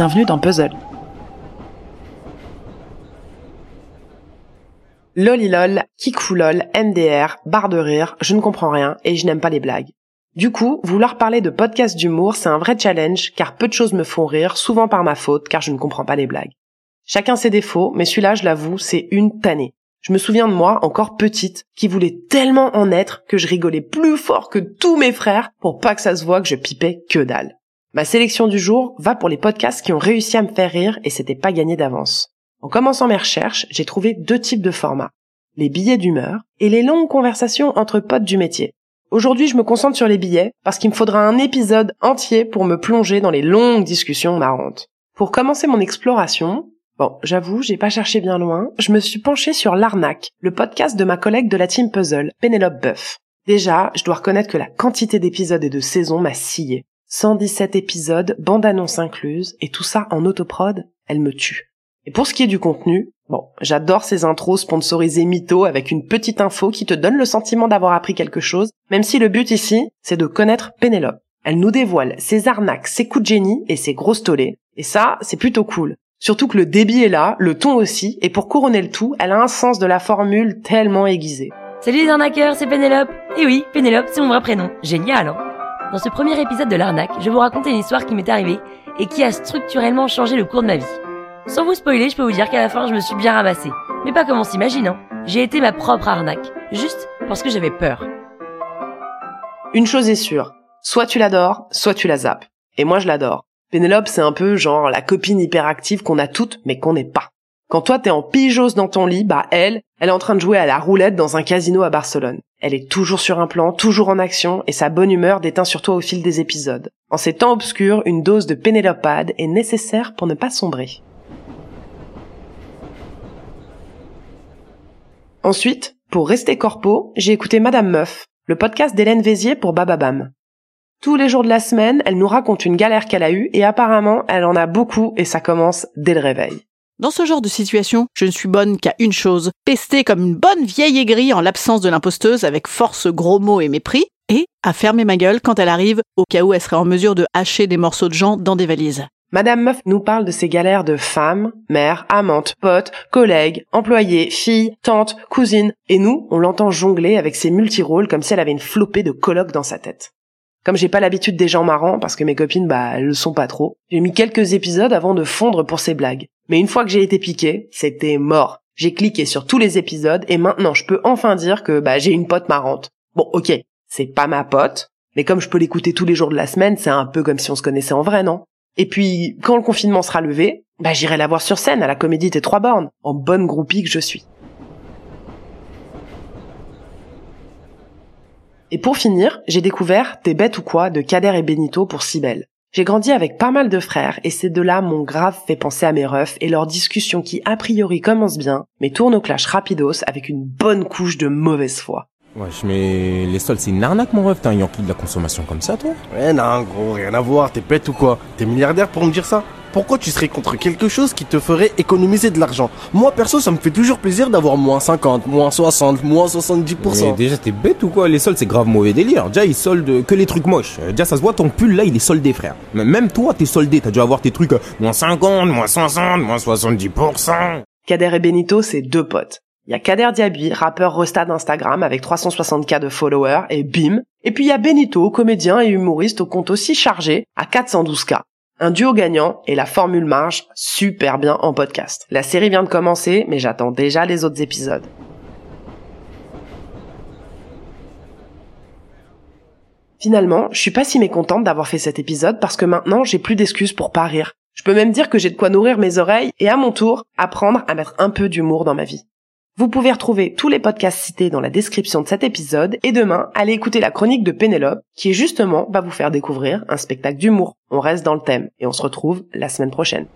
Bienvenue dans Puzzle. Lolilol, Kikoulol, MDR, barre de rire, je ne comprends rien et je n'aime pas les blagues. Du coup, vouloir parler de podcast d'humour, c'est un vrai challenge car peu de choses me font rire, souvent par ma faute car je ne comprends pas les blagues. Chacun ses défauts, mais celui-là, je l'avoue, c'est une tannée. Je me souviens de moi, encore petite, qui voulait tellement en être que je rigolais plus fort que tous mes frères pour pas que ça se voit que je pipais que dalle. Ma sélection du jour va pour les podcasts qui ont réussi à me faire rire et c'était pas gagné d'avance. En commençant mes recherches, j'ai trouvé deux types de formats. Les billets d'humeur et les longues conversations entre potes du métier. Aujourd'hui, je me concentre sur les billets parce qu'il me faudra un épisode entier pour me plonger dans les longues discussions marrantes. Pour commencer mon exploration, Bon, j'avoue, j'ai pas cherché bien loin. Je me suis penchée sur l'arnaque, le podcast de ma collègue de la team Puzzle, Pénélope Buff. Déjà, je dois reconnaître que la quantité d'épisodes et de saisons m'a scié. 117 épisodes, bande-annonce incluse, et tout ça en autoprod, elle me tue. Et pour ce qui est du contenu, bon, j'adore ces intros sponsorisées mytho avec une petite info qui te donne le sentiment d'avoir appris quelque chose, même si le but ici, c'est de connaître Pénélope. Elle nous dévoile ses arnaques, ses coups de génie et ses grosses tollées. Et ça, c'est plutôt cool. Surtout que le débit est là, le ton aussi, et pour couronner le tout, elle a un sens de la formule tellement aiguisé. Salut les arnaqueurs, c'est Pénélope. Et oui, Pénélope, c'est mon vrai prénom. Génial, hein Dans ce premier épisode de l'arnaque, je vous raconter une histoire qui m'est arrivée et qui a structurellement changé le cours de ma vie. Sans vous spoiler, je peux vous dire qu'à la fin, je me suis bien ramassée. Mais pas comme on s'imagine, hein. J'ai été ma propre arnaque. Juste parce que j'avais peur. Une chose est sûre, soit tu l'adores, soit tu la zappes. Et moi je l'adore. Pénélope, c'est un peu genre la copine hyperactive qu'on a toutes, mais qu'on n'est pas. Quand toi t'es en pijose dans ton lit, bah elle, elle est en train de jouer à la roulette dans un casino à Barcelone. Elle est toujours sur un plan, toujours en action, et sa bonne humeur déteint sur toi au fil des épisodes. En ces temps obscurs, une dose de Pénélopade est nécessaire pour ne pas sombrer. Ensuite, pour rester corpo, j'ai écouté Madame Meuf, le podcast d'Hélène Vézier pour Bababam. Tous les jours de la semaine, elle nous raconte une galère qu'elle a eue et apparemment, elle en a beaucoup et ça commence dès le réveil. Dans ce genre de situation, je ne suis bonne qu'à une chose, pester comme une bonne vieille aigrie en l'absence de l'imposteuse avec force, gros mots et mépris, et à fermer ma gueule quand elle arrive, au cas où elle serait en mesure de hacher des morceaux de gens dans des valises. Madame Meuf nous parle de ses galères de femme, mère, amante, pote, collègue, employée, fille, tante, cousine, et nous, on l'entend jongler avec ses multirôles comme si elle avait une flopée de colloques dans sa tête. Comme j'ai pas l'habitude des gens marrants, parce que mes copines, bah, elles le sont pas trop, j'ai mis quelques épisodes avant de fondre pour ces blagues. Mais une fois que j'ai été piqué, c'était mort. J'ai cliqué sur tous les épisodes et maintenant je peux enfin dire que, bah, j'ai une pote marrante. Bon, ok, c'est pas ma pote, mais comme je peux l'écouter tous les jours de la semaine, c'est un peu comme si on se connaissait en vrai, non? Et puis, quand le confinement sera levé, bah, j'irai la voir sur scène à la comédie des trois bornes, en bonne groupie que je suis. Et pour finir, j'ai découvert T'es bête ou quoi de Kader et Benito pour Cybelle. J'ai grandi avec pas mal de frères et ces deux-là m'ont grave fait penser à mes refs et leurs discussions qui a priori commencent bien, mais tournent au clash rapidos avec une bonne couche de mauvaise foi. Wesh, mais les soldes, c'est une arnaque, mon ref. T'es un yankee de la consommation comme ça, toi? Ouais, non, gros, rien à voir. T'es bête ou quoi? T'es milliardaire pour me dire ça? Pourquoi tu serais contre quelque chose qui te ferait économiser de l'argent? Moi, perso, ça me fait toujours plaisir d'avoir moins 50, moins 60, moins 70%. Mais déjà, t'es bête ou quoi? Les soldes, c'est grave mauvais délire. Déjà, ils soldent que les trucs moches. Déjà, ça se voit, ton pull, là, il est soldé, frère. Mais Même toi, t'es soldé. T'as dû avoir tes trucs euh, moins 50, moins 60, moins 70%. Kader et Benito, c'est deux potes. Il y a Kader Diaby, rappeur resta d'Instagram avec 360k de followers, et bim. Et puis il y a Benito, comédien et humoriste au compte aussi chargé, à 412k. Un duo gagnant et la formule marche super bien en podcast. La série vient de commencer, mais j'attends déjà les autres épisodes. Finalement, je suis pas si mécontente d'avoir fait cet épisode parce que maintenant j'ai plus d'excuses pour pas rire. Je peux même dire que j'ai de quoi nourrir mes oreilles et à mon tour apprendre à mettre un peu d'humour dans ma vie. Vous pouvez retrouver tous les podcasts cités dans la description de cet épisode et demain, allez écouter la chronique de Pénélope qui justement va vous faire découvrir un spectacle d'humour. On reste dans le thème et on se retrouve la semaine prochaine.